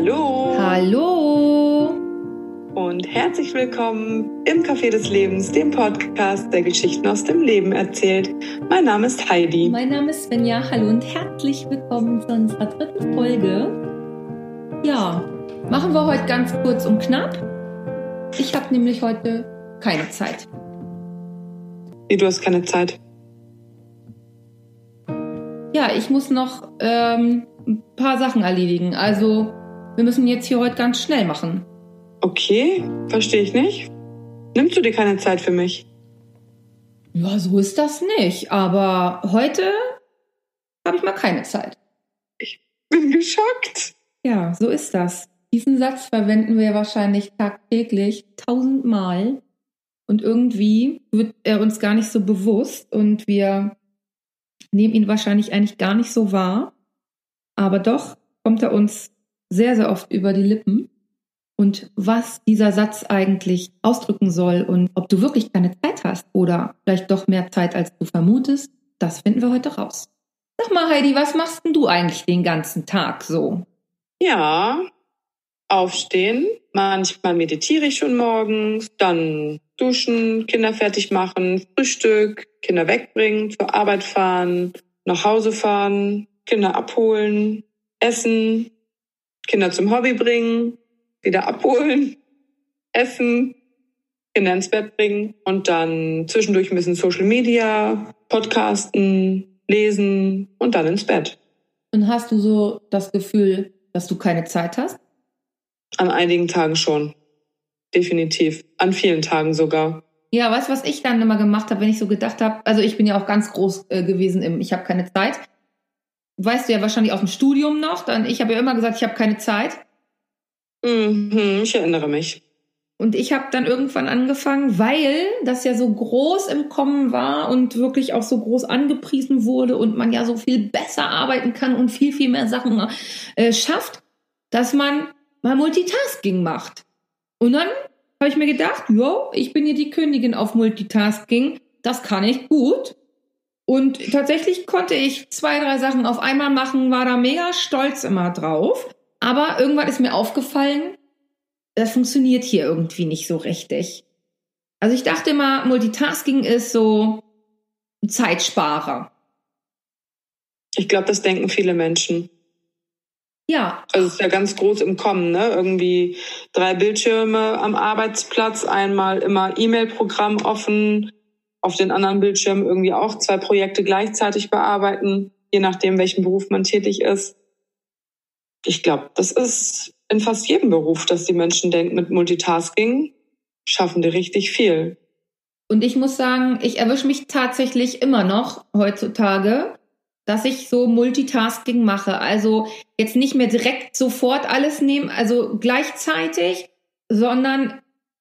Hallo. Hallo. Und herzlich willkommen im Café des Lebens, dem Podcast, der Geschichten aus dem Leben erzählt. Mein Name ist Heidi. Mein Name ist Svenja. Hallo und herzlich willkommen zu unserer dritten Folge. Ja, machen wir heute ganz kurz und knapp. Ich habe nämlich heute keine Zeit. Wie, du hast keine Zeit? Ja, ich muss noch ähm, ein paar Sachen erledigen. Also, wir müssen jetzt hier heute ganz schnell machen. Okay, verstehe ich nicht. Nimmst du dir keine Zeit für mich? Ja, so ist das nicht. Aber heute habe ich mal keine Zeit. Ich bin geschockt. Ja, so ist das. Diesen Satz verwenden wir wahrscheinlich tagtäglich tausendmal. Und irgendwie wird er uns gar nicht so bewusst und wir nehmen ihn wahrscheinlich eigentlich gar nicht so wahr. Aber doch kommt er uns sehr, sehr oft über die Lippen. Und was dieser Satz eigentlich ausdrücken soll und ob du wirklich keine Zeit hast oder vielleicht doch mehr Zeit, als du vermutest, das finden wir heute raus. Sag mal, Heidi, was machst denn du eigentlich den ganzen Tag so? Ja, aufstehen. Manchmal meditiere ich schon morgens, dann duschen, Kinder fertig machen, Frühstück, Kinder wegbringen, zur Arbeit fahren, nach Hause fahren, Kinder abholen, essen, Kinder zum Hobby bringen, wieder abholen, essen, Kinder ins Bett bringen und dann zwischendurch ein bisschen Social Media, Podcasten, lesen und dann ins Bett. Und hast du so das Gefühl, dass du keine Zeit hast? An einigen Tagen schon. Definitiv. An vielen Tagen sogar. Ja, weißt du, was ich dann immer gemacht habe, wenn ich so gedacht habe, also ich bin ja auch ganz groß äh, gewesen im Ich habe keine Zeit. Weißt du ja wahrscheinlich aus dem Studium noch, dann ich habe ja immer gesagt, ich habe keine Zeit. Mhm, ich erinnere mich. Und ich habe dann irgendwann angefangen, weil das ja so groß im Kommen war und wirklich auch so groß angepriesen wurde und man ja so viel besser arbeiten kann und viel, viel mehr Sachen äh, schafft, dass man mal Multitasking macht. Und dann habe ich mir gedacht, jo, ich bin hier die Königin auf Multitasking, das kann ich gut. Und tatsächlich konnte ich zwei, drei Sachen auf einmal machen, war da mega stolz immer drauf. Aber irgendwann ist mir aufgefallen, das funktioniert hier irgendwie nicht so richtig. Also ich dachte immer, Multitasking ist so ein Zeitsparer. Ich glaube, das denken viele Menschen. Ja. Also es ist ja ganz groß im Kommen, ne? Irgendwie drei Bildschirme am Arbeitsplatz, einmal immer E-Mail-Programm offen, auf den anderen Bildschirmen irgendwie auch zwei Projekte gleichzeitig bearbeiten, je nachdem, welchen Beruf man tätig ist. Ich glaube, das ist in fast jedem Beruf, dass die Menschen denken, mit Multitasking schaffen die richtig viel. Und ich muss sagen, ich erwische mich tatsächlich immer noch heutzutage, dass ich so Multitasking mache. Also jetzt nicht mehr direkt sofort alles nehmen, also gleichzeitig, sondern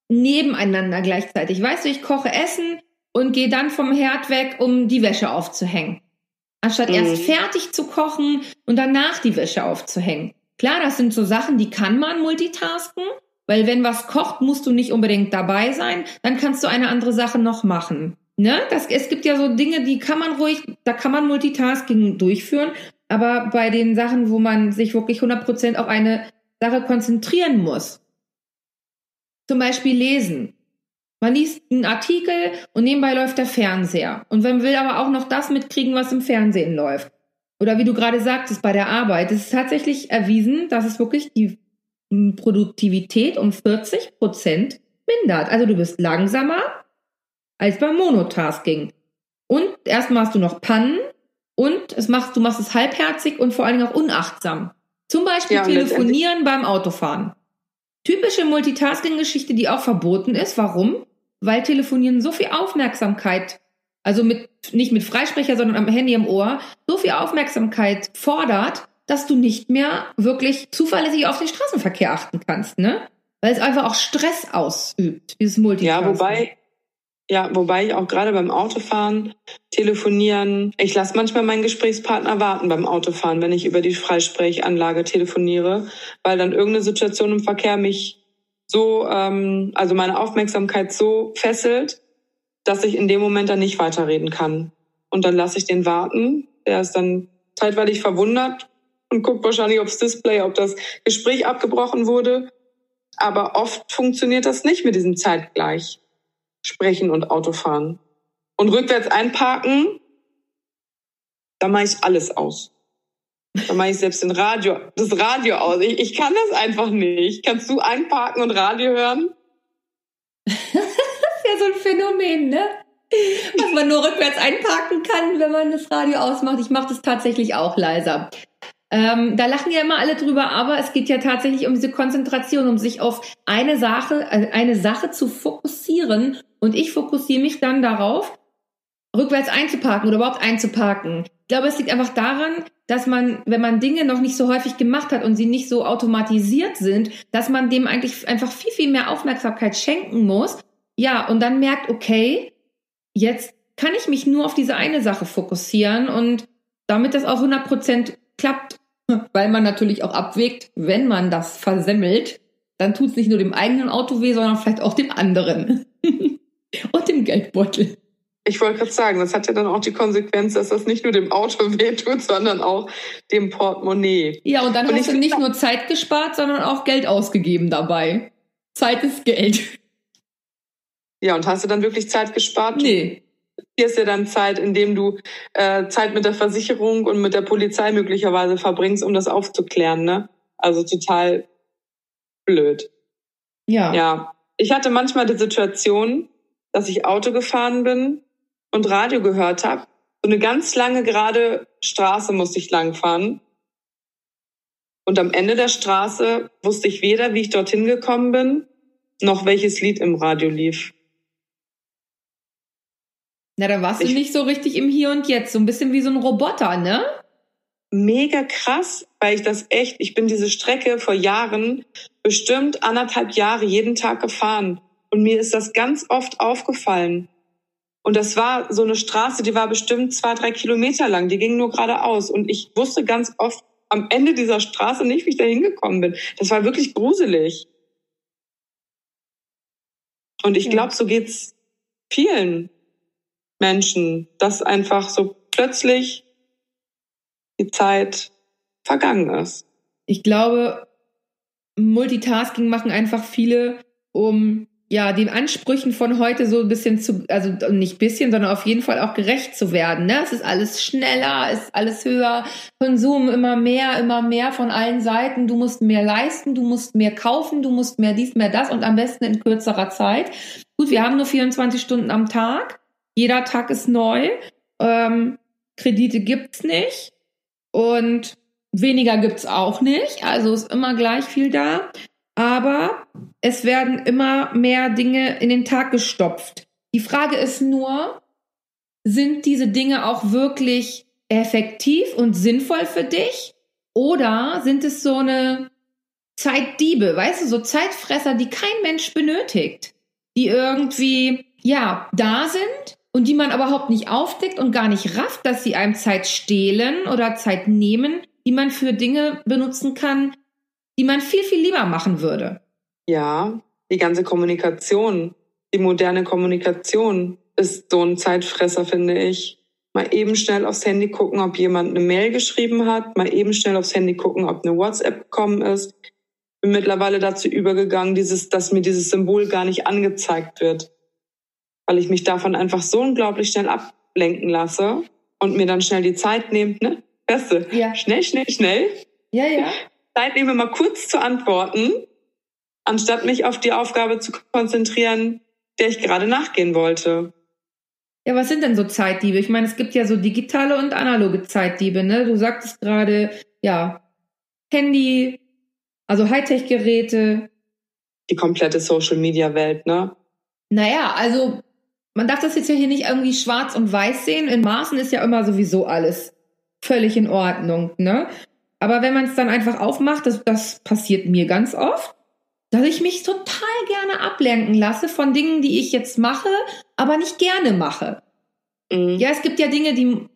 nebeneinander gleichzeitig. Weißt du, ich koche Essen und gehe dann vom Herd weg, um die Wäsche aufzuhängen. Anstatt mhm. erst fertig zu kochen und danach die Wäsche aufzuhängen. Klar, das sind so Sachen, die kann man multitasken, weil wenn was kocht, musst du nicht unbedingt dabei sein, dann kannst du eine andere Sache noch machen. Ne? Das, es gibt ja so Dinge, die kann man ruhig, da kann man Multitasking durchführen, aber bei den Sachen, wo man sich wirklich 100% auf eine Sache konzentrieren muss, zum Beispiel lesen. Man liest einen Artikel und nebenbei läuft der Fernseher. Und man will aber auch noch das mitkriegen, was im Fernsehen läuft. Oder wie du gerade sagtest, bei der Arbeit. Es ist tatsächlich erwiesen, dass es wirklich die Produktivität um 40 Prozent mindert. Also du bist langsamer, als beim Monotasking. Und erstmal hast du noch Pannen und es machst, du machst es halbherzig und vor allen Dingen auch unachtsam. Zum Beispiel ja, telefonieren beim Autofahren. Typische Multitasking-Geschichte, die auch verboten ist. Warum? Weil telefonieren so viel Aufmerksamkeit, also mit, nicht mit Freisprecher, sondern am Handy im Ohr, so viel Aufmerksamkeit fordert, dass du nicht mehr wirklich zuverlässig auf den Straßenverkehr achten kannst, ne? Weil es einfach auch Stress ausübt, dieses Multitasking. Ja, wobei, ja, wobei ich auch gerade beim Autofahren, telefonieren, ich lasse manchmal meinen Gesprächspartner warten beim Autofahren, wenn ich über die Freisprechanlage telefoniere, weil dann irgendeine Situation im Verkehr mich so, ähm, also meine Aufmerksamkeit so fesselt, dass ich in dem Moment dann nicht weiterreden kann. Und dann lasse ich den warten. Der ist dann zeitweilig verwundert, und guckt wahrscheinlich aufs Display, ob das Gespräch abgebrochen wurde. Aber oft funktioniert das nicht mit diesem Zeitgleich. Sprechen und Autofahren. Und rückwärts einparken, da mache ich alles aus. Da mache ich selbst den Radio, das Radio aus. Ich, ich kann das einfach nicht. Kannst du einparken und Radio hören? das ist ja so ein Phänomen, ne? Was man nur rückwärts einparken kann, wenn man das Radio ausmacht. Ich mache das tatsächlich auch leiser. Ähm, da lachen ja immer alle drüber, aber es geht ja tatsächlich um diese Konzentration, um sich auf eine Sache, äh, eine Sache zu fokussieren. Und ich fokussiere mich dann darauf, rückwärts einzuparken oder überhaupt einzuparken. Ich glaube, es liegt einfach daran, dass man, wenn man Dinge noch nicht so häufig gemacht hat und sie nicht so automatisiert sind, dass man dem eigentlich einfach viel, viel mehr Aufmerksamkeit schenken muss. Ja, und dann merkt, okay, jetzt kann ich mich nur auf diese eine Sache fokussieren und damit das auch 100 Prozent klappt, weil man natürlich auch abwägt, wenn man das versemmelt, dann tut es nicht nur dem eigenen Auto weh, sondern vielleicht auch dem anderen und dem Geldbeutel. Ich wollte gerade sagen, das hat ja dann auch die Konsequenz, dass das nicht nur dem Auto wehtut, sondern auch dem Portemonnaie. Ja, und dann und hast du nicht nur Zeit gespart, sondern auch Geld ausgegeben dabei. Zeit ist Geld. Ja, und hast du dann wirklich Zeit gespart? Nee. Hier ist ja dann Zeit, indem du äh, Zeit mit der Versicherung und mit der Polizei möglicherweise verbringst, um das aufzuklären, ne? Also total blöd. Ja. Ja. Ich hatte manchmal die Situation, dass ich Auto gefahren bin und Radio gehört habe. So eine ganz lange gerade Straße musste ich langfahren. Und am Ende der Straße wusste ich weder, wie ich dorthin gekommen bin, noch welches Lied im Radio lief. Na, da warst ich, du nicht so richtig im Hier und Jetzt, so ein bisschen wie so ein Roboter, ne? Mega krass, weil ich das echt, ich bin diese Strecke vor Jahren bestimmt anderthalb Jahre jeden Tag gefahren. Und mir ist das ganz oft aufgefallen. Und das war so eine Straße, die war bestimmt zwei, drei Kilometer lang. Die ging nur geradeaus. Und ich wusste ganz oft am Ende dieser Straße nicht, wie ich da hingekommen bin. Das war wirklich gruselig. Und ich glaube, so geht's vielen Menschen, dass einfach so plötzlich die Zeit vergangen ist. Ich glaube, Multitasking machen einfach viele, um ja, den Ansprüchen von heute so ein bisschen zu, also nicht bisschen, sondern auf jeden Fall auch gerecht zu werden. Ne? Es ist alles schneller, es ist alles höher, Konsum immer mehr, immer mehr von allen Seiten. Du musst mehr leisten, du musst mehr kaufen, du musst mehr dies, mehr das und am besten in kürzerer Zeit. Gut, wir haben nur 24 Stunden am Tag. Jeder Tag ist neu. Ähm, Kredite gibt's nicht und weniger gibt's auch nicht. Also ist immer gleich viel da aber es werden immer mehr Dinge in den Tag gestopft. Die Frage ist nur, sind diese Dinge auch wirklich effektiv und sinnvoll für dich? Oder sind es so eine Zeitdiebe, weißt du, so Zeitfresser, die kein Mensch benötigt, die irgendwie, ja, da sind und die man überhaupt nicht aufdeckt und gar nicht rafft, dass sie einem Zeit stehlen oder Zeit nehmen, die man für Dinge benutzen kann, die man viel, viel lieber machen würde. Ja, die ganze Kommunikation, die moderne Kommunikation ist so ein Zeitfresser, finde ich. Mal eben schnell aufs Handy gucken, ob jemand eine Mail geschrieben hat, mal eben schnell aufs Handy gucken, ob eine WhatsApp gekommen ist. Bin mittlerweile dazu übergegangen, dieses, dass mir dieses Symbol gar nicht angezeigt wird, weil ich mich davon einfach so unglaublich schnell ablenken lasse und mir dann schnell die Zeit nehme, ne? Beste. Ja. Schnell, schnell, schnell. Ja, ja. Zeit nehme, mal kurz zu antworten, anstatt mich auf die Aufgabe zu konzentrieren, der ich gerade nachgehen wollte. Ja, was sind denn so Zeitdiebe? Ich meine, es gibt ja so digitale und analoge Zeitdiebe, ne? Du sagtest gerade, ja, Handy, also Hightech-Geräte. Die komplette Social-Media-Welt, ne? Naja, also man darf das jetzt ja hier nicht irgendwie schwarz und weiß sehen. In Maßen ist ja immer sowieso alles völlig in Ordnung, ne? Aber wenn man es dann einfach aufmacht, das, das passiert mir ganz oft, dass ich mich total gerne ablenken lasse von Dingen, die ich jetzt mache, aber nicht gerne mache. Mhm. Ja, es gibt ja Dinge, die,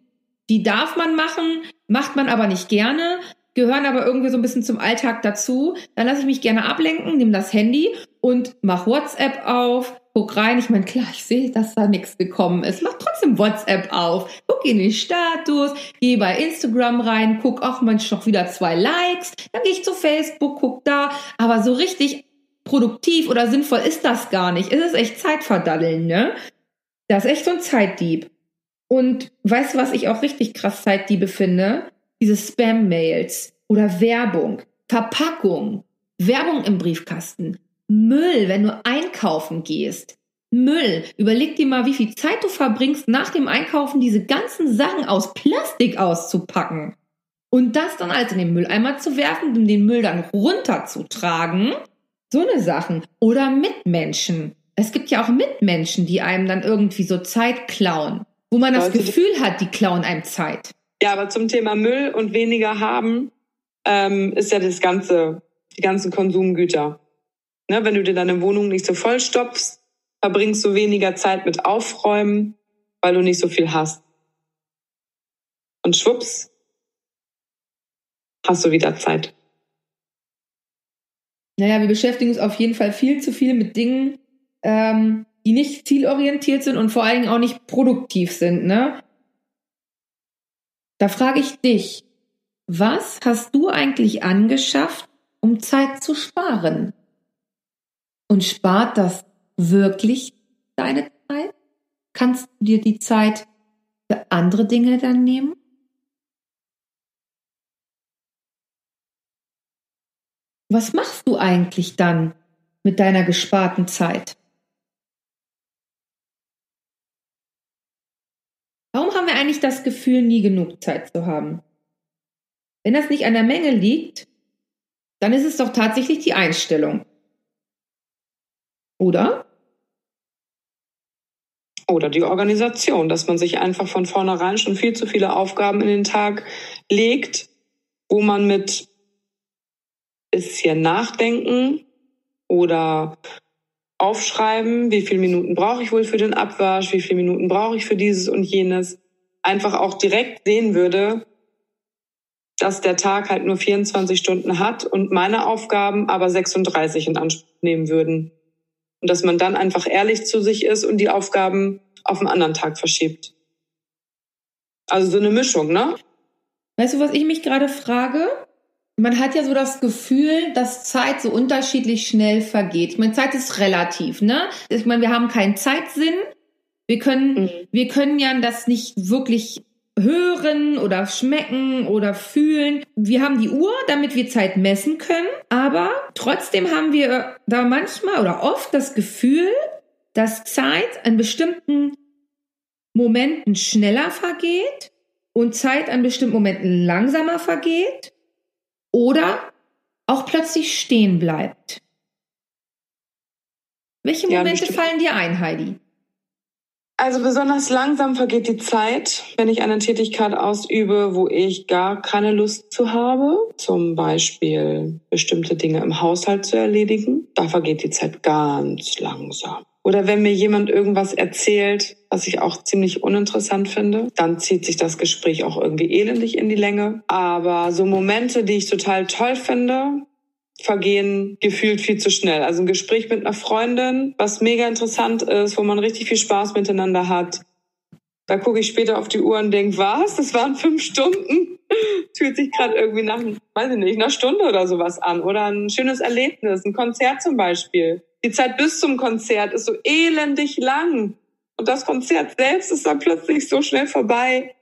die darf man machen, macht man aber nicht gerne, gehören aber irgendwie so ein bisschen zum Alltag dazu. Dann lasse ich mich gerne ablenken, nehme das Handy und mach WhatsApp auf, guck rein. Ich meine, klar, ich sehe, dass da nichts gekommen ist. Mach trotzdem WhatsApp auf. Guck in den Status, geh bei Instagram rein, guck, ach Mensch, noch wieder zwei Likes. Dann gehe ich zu Facebook, guck da. Aber so richtig produktiv oder sinnvoll ist das gar nicht. Es ist echt Zeitverdaddeln, ne? Das ist echt so ein Zeitdieb. Und weißt du, was ich auch richtig krass Zeitdiebe finde? Diese Spam-Mails oder Werbung, Verpackung, Werbung im Briefkasten, Müll, wenn du einkaufen gehst. Müll. Überleg dir mal, wie viel Zeit du verbringst, nach dem Einkaufen diese ganzen Sachen aus Plastik auszupacken. Und das dann als in den Mülleimer zu werfen, um den Müll dann runterzutragen. So eine Sachen. Oder Mitmenschen. Es gibt ja auch Mitmenschen, die einem dann irgendwie so Zeit klauen. Wo man das Gefühl hat, die klauen einem Zeit. Ja, aber zum Thema Müll und weniger haben, ähm, ist ja das ganze, die ganzen Konsumgüter. Ne, wenn du dir deine Wohnung nicht so vollstopfst, verbringst du weniger Zeit mit Aufräumen, weil du nicht so viel hast. Und schwupps, hast du wieder Zeit. Naja, wir beschäftigen uns auf jeden Fall viel zu viel mit Dingen, ähm, die nicht zielorientiert sind und vor allen Dingen auch nicht produktiv sind. Ne? Da frage ich dich, was hast du eigentlich angeschafft, um Zeit zu sparen? Und spart das wirklich deine Zeit? Kannst du dir die Zeit für andere Dinge dann nehmen? Was machst du eigentlich dann mit deiner gesparten Zeit? Warum haben wir eigentlich das Gefühl, nie genug Zeit zu haben? Wenn das nicht an der Menge liegt, dann ist es doch tatsächlich die Einstellung. Oder? Oder die Organisation, dass man sich einfach von vornherein schon viel zu viele Aufgaben in den Tag legt, wo man mit bisschen nachdenken oder aufschreiben, wie viele Minuten brauche ich wohl für den Abwasch, wie viele Minuten brauche ich für dieses und jenes, einfach auch direkt sehen würde, dass der Tag halt nur 24 Stunden hat und meine Aufgaben aber 36 in Anspruch nehmen würden. Und dass man dann einfach ehrlich zu sich ist und die Aufgaben auf einen anderen Tag verschiebt. Also so eine Mischung, ne? Weißt du, was ich mich gerade frage? Man hat ja so das Gefühl, dass Zeit so unterschiedlich schnell vergeht. Ich meine, Zeit ist relativ, ne? Ich meine, wir haben keinen Zeitsinn. Wir können, mhm. wir können ja das nicht wirklich hören oder schmecken oder fühlen. Wir haben die Uhr, damit wir Zeit messen können, aber trotzdem haben wir da manchmal oder oft das Gefühl, dass Zeit an bestimmten Momenten schneller vergeht und Zeit an bestimmten Momenten langsamer vergeht oder auch plötzlich stehen bleibt. Welche Momente ja, fallen dir ein, Heidi? Also besonders langsam vergeht die Zeit, wenn ich eine Tätigkeit ausübe, wo ich gar keine Lust zu habe. Zum Beispiel bestimmte Dinge im Haushalt zu erledigen. Da vergeht die Zeit ganz langsam. Oder wenn mir jemand irgendwas erzählt, was ich auch ziemlich uninteressant finde, dann zieht sich das Gespräch auch irgendwie elendig in die Länge. Aber so Momente, die ich total toll finde, vergehen gefühlt viel zu schnell. Also ein Gespräch mit einer Freundin, was mega interessant ist, wo man richtig viel Spaß miteinander hat. Da gucke ich später auf die Uhr und denke, was? Das waren fünf Stunden? Fühlt sich gerade irgendwie nach, weiß ich nicht, einer Stunde oder sowas an. Oder ein schönes Erlebnis, ein Konzert zum Beispiel. Die Zeit bis zum Konzert ist so elendig lang. Und das Konzert selbst ist dann plötzlich so schnell vorbei.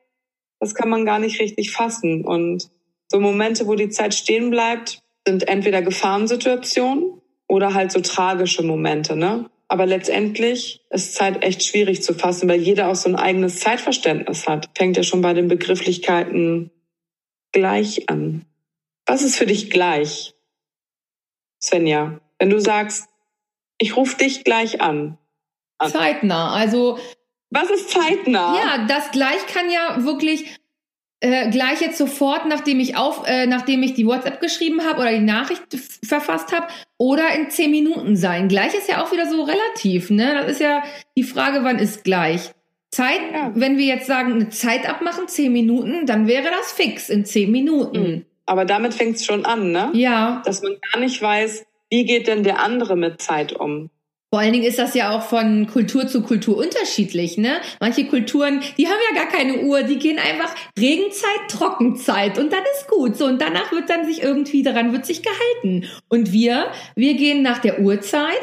Das kann man gar nicht richtig fassen. Und so Momente, wo die Zeit stehen bleibt, sind entweder Gefahrensituationen oder halt so tragische Momente, ne? Aber letztendlich ist Zeit echt schwierig zu fassen, weil jeder auch so ein eigenes Zeitverständnis hat. Fängt ja schon bei den Begrifflichkeiten gleich an. Was ist für dich gleich? Svenja, wenn du sagst, ich rufe dich gleich an. an. Zeitnah, also. Was ist zeitnah? Ja, das gleich kann ja wirklich äh, gleich jetzt sofort, nachdem ich auf, äh, nachdem ich die WhatsApp geschrieben habe oder die Nachricht verfasst habe, oder in zehn Minuten sein. Gleich ist ja auch wieder so relativ, ne? Das ist ja die Frage, wann ist gleich. Zeit, ja. wenn wir jetzt sagen, eine Zeit abmachen, zehn Minuten, dann wäre das fix in zehn Minuten. Mhm. Aber damit fängt es schon an, ne? Ja. Dass man gar nicht weiß, wie geht denn der andere mit Zeit um? Vor allen Dingen ist das ja auch von Kultur zu Kultur unterschiedlich, ne? Manche Kulturen, die haben ja gar keine Uhr, die gehen einfach Regenzeit, Trockenzeit und dann ist gut. So, und danach wird dann sich irgendwie, daran wird sich gehalten. Und wir, wir gehen nach der Uhrzeit.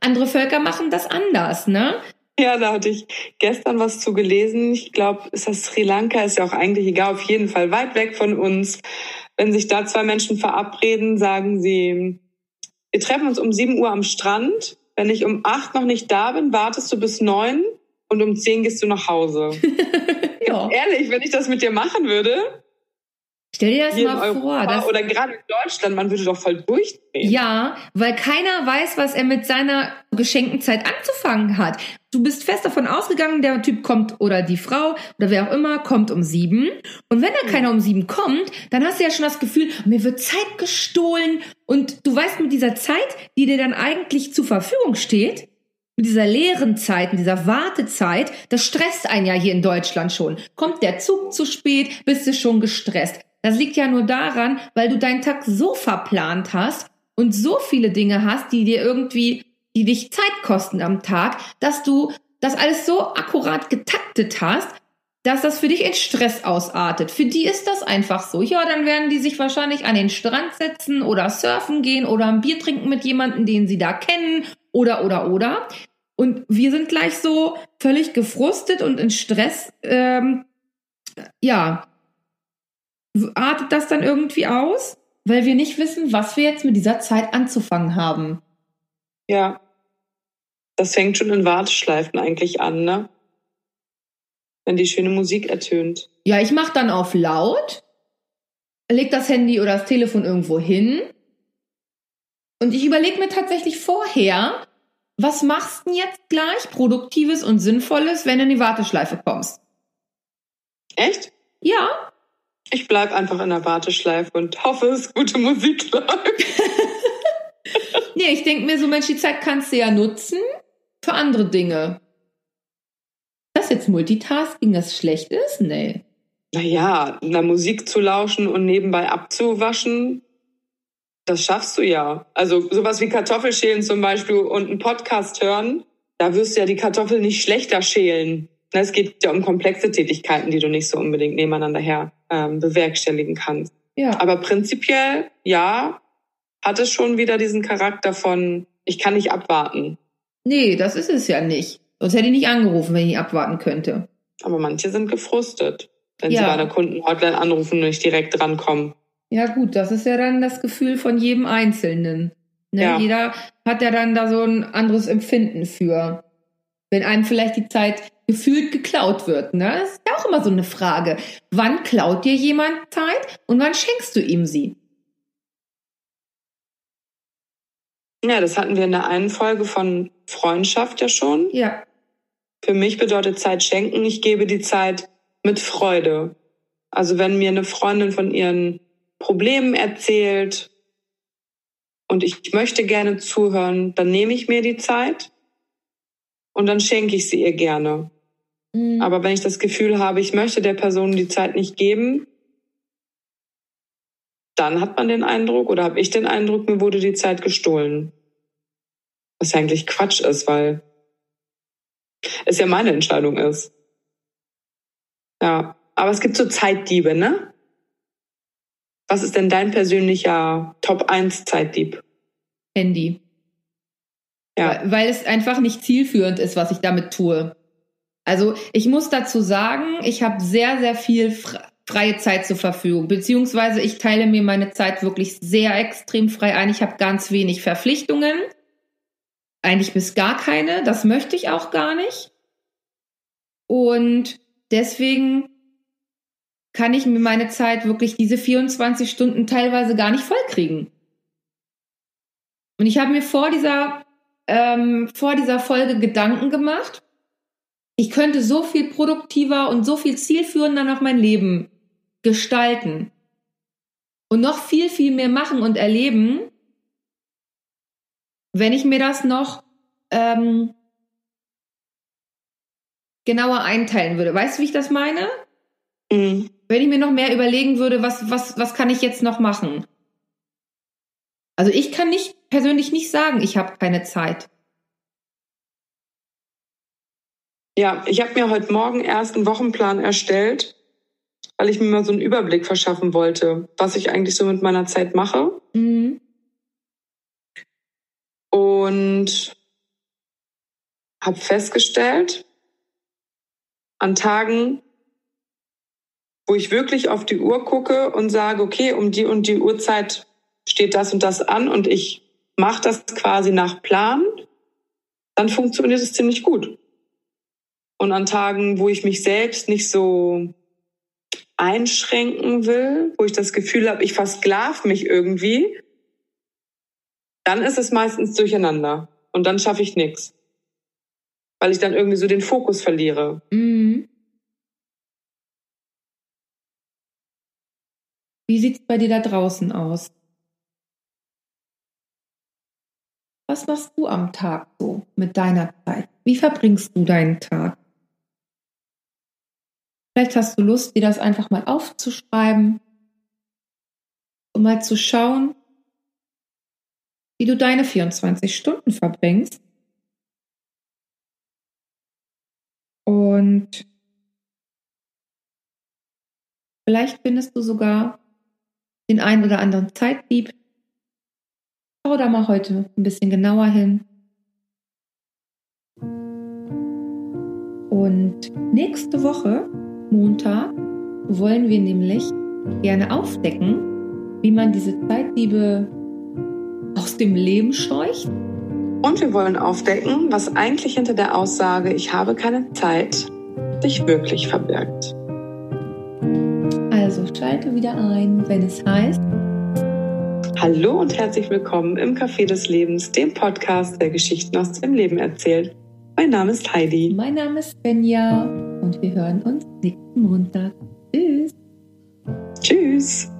Andere Völker machen das anders, ne? Ja, da hatte ich gestern was zu gelesen. Ich glaube, ist das Sri Lanka, ist ja auch eigentlich egal, auf jeden Fall weit weg von uns. Wenn sich da zwei Menschen verabreden, sagen sie, wir treffen uns um 7 Uhr am Strand wenn ich um acht noch nicht da bin, wartest du bis neun und um zehn gehst du nach Hause. ja. Ehrlich, wenn ich das mit dir machen würde, Stell dir das mal Europa, vor. oder gerade in Deutschland, man würde doch voll durchdrehen. Ja, weil keiner weiß, was er mit seiner geschenkten Zeit anzufangen hat. Du bist fest davon ausgegangen, der Typ kommt oder die Frau oder wer auch immer kommt um sieben. Und wenn da mhm. keiner um sieben kommt, dann hast du ja schon das Gefühl, mir wird Zeit gestohlen. Und du weißt mit dieser Zeit, die dir dann eigentlich zur Verfügung steht, mit dieser leeren Zeit, mit dieser Wartezeit, das stresst einen ja hier in Deutschland schon. Kommt der Zug zu spät, bist du schon gestresst. Das liegt ja nur daran, weil du deinen Tag so verplant hast und so viele Dinge hast, die dir irgendwie, die dich Zeit kosten am Tag, dass du das alles so akkurat getaktet hast, dass das für dich in Stress ausartet. Für die ist das einfach so. Ja, dann werden die sich wahrscheinlich an den Strand setzen oder surfen gehen oder ein Bier trinken mit jemandem, den sie da kennen oder oder oder. Und wir sind gleich so völlig gefrustet und in Stress. Ähm, ja, artet das dann irgendwie aus, weil wir nicht wissen, was wir jetzt mit dieser Zeit anzufangen haben. Ja, das fängt schon in Warteschleifen eigentlich an, ne? Wenn die schöne Musik ertönt. Ja, ich mach dann auf laut, leg das Handy oder das Telefon irgendwo hin und ich überlege mir tatsächlich vorher, was machst du denn jetzt gleich Produktives und Sinnvolles, wenn du in die Warteschleife kommst? Echt? Ja, ich bleib einfach in der Warteschleife und hoffe, es gute Musik läuft. nee, ich denke mir so, Mensch, die Zeit kannst du ja nutzen für andere Dinge. Das jetzt Multitasking, das schlecht ist? Nee. Naja, einer Musik zu lauschen und nebenbei abzuwaschen, das schaffst du ja. Also sowas wie Kartoffelschälen zum Beispiel und einen Podcast hören, da wirst du ja die Kartoffel nicht schlechter schälen. Es geht ja um komplexe Tätigkeiten, die du nicht so unbedingt nebeneinander her ähm, bewerkstelligen kannst. Ja. Aber prinzipiell, ja, hat es schon wieder diesen Charakter von, ich kann nicht abwarten. Nee, das ist es ja nicht. Sonst hätte ich nicht angerufen, wenn ich abwarten könnte. Aber manche sind gefrustet, wenn ja. sie bei der Kundenhotline anrufen und nicht direkt drankommen. Ja gut, das ist ja dann das Gefühl von jedem Einzelnen. Ne? Ja. Jeder hat ja dann da so ein anderes Empfinden für. Wenn einem vielleicht die Zeit gefühlt geklaut wird. Ne? Das ist ja auch immer so eine Frage. Wann klaut dir jemand Zeit und wann schenkst du ihm sie? Ja, das hatten wir in der einen Folge von Freundschaft ja schon. Ja. Für mich bedeutet Zeit schenken, ich gebe die Zeit mit Freude. Also wenn mir eine Freundin von ihren Problemen erzählt und ich möchte gerne zuhören, dann nehme ich mir die Zeit und dann schenke ich sie ihr gerne. Mhm. Aber wenn ich das Gefühl habe, ich möchte der Person die Zeit nicht geben, dann hat man den Eindruck oder habe ich den Eindruck, mir wurde die Zeit gestohlen. Was ja eigentlich Quatsch ist, weil es ja meine Entscheidung ist. Ja, aber es gibt so Zeitdiebe, ne? Was ist denn dein persönlicher Top 1 Zeitdieb? Handy. Ja. Weil, weil es einfach nicht zielführend ist, was ich damit tue. Also ich muss dazu sagen, ich habe sehr, sehr viel freie Zeit zur Verfügung, beziehungsweise ich teile mir meine Zeit wirklich sehr extrem frei ein. Ich habe ganz wenig Verpflichtungen, eigentlich bis gar keine. Das möchte ich auch gar nicht. Und deswegen kann ich mir meine Zeit wirklich diese 24 Stunden teilweise gar nicht vollkriegen. Und ich habe mir vor dieser, ähm, vor dieser Folge Gedanken gemacht, ich könnte so viel produktiver und so viel zielführender noch mein Leben gestalten und noch viel, viel mehr machen und erleben, wenn ich mir das noch ähm, genauer einteilen würde. Weißt du, wie ich das meine? Mhm. Wenn ich mir noch mehr überlegen würde, was, was, was kann ich jetzt noch machen? Also ich kann nicht persönlich nicht sagen, ich habe keine Zeit. Ja, ich habe mir heute Morgen erst einen Wochenplan erstellt, weil ich mir mal so einen Überblick verschaffen wollte, was ich eigentlich so mit meiner Zeit mache. Mhm. Und habe festgestellt, an Tagen, wo ich wirklich auf die Uhr gucke und sage, okay, um die und die Uhrzeit steht das und das an und ich mache das quasi nach Plan, dann funktioniert es ziemlich gut. Und an Tagen, wo ich mich selbst nicht so einschränken will, wo ich das Gefühl habe, ich versklav mich irgendwie, dann ist es meistens durcheinander und dann schaffe ich nichts. Weil ich dann irgendwie so den Fokus verliere. Mhm. Wie sieht's bei dir da draußen aus? Was machst du am Tag so mit deiner Zeit? Wie verbringst du deinen Tag? Vielleicht hast du Lust, dir das einfach mal aufzuschreiben, um mal zu schauen, wie du deine 24 Stunden verbringst. Und vielleicht findest du sogar den einen oder anderen Zeitdieb. Schau da mal heute ein bisschen genauer hin. Und nächste Woche Montag wollen wir nämlich gerne aufdecken, wie man diese Zeitliebe aus dem Leben scheucht. Und wir wollen aufdecken, was eigentlich hinter der Aussage, ich habe keine Zeit, sich wirklich verbirgt. Also schalte wieder ein, wenn es heißt. Hallo und herzlich willkommen im Café des Lebens, dem Podcast, der Geschichten aus dem Leben erzählt. Mein Name ist Heidi. Mein Name ist Benja und wir hören uns nächsten Montag. Tschüss. Tschüss.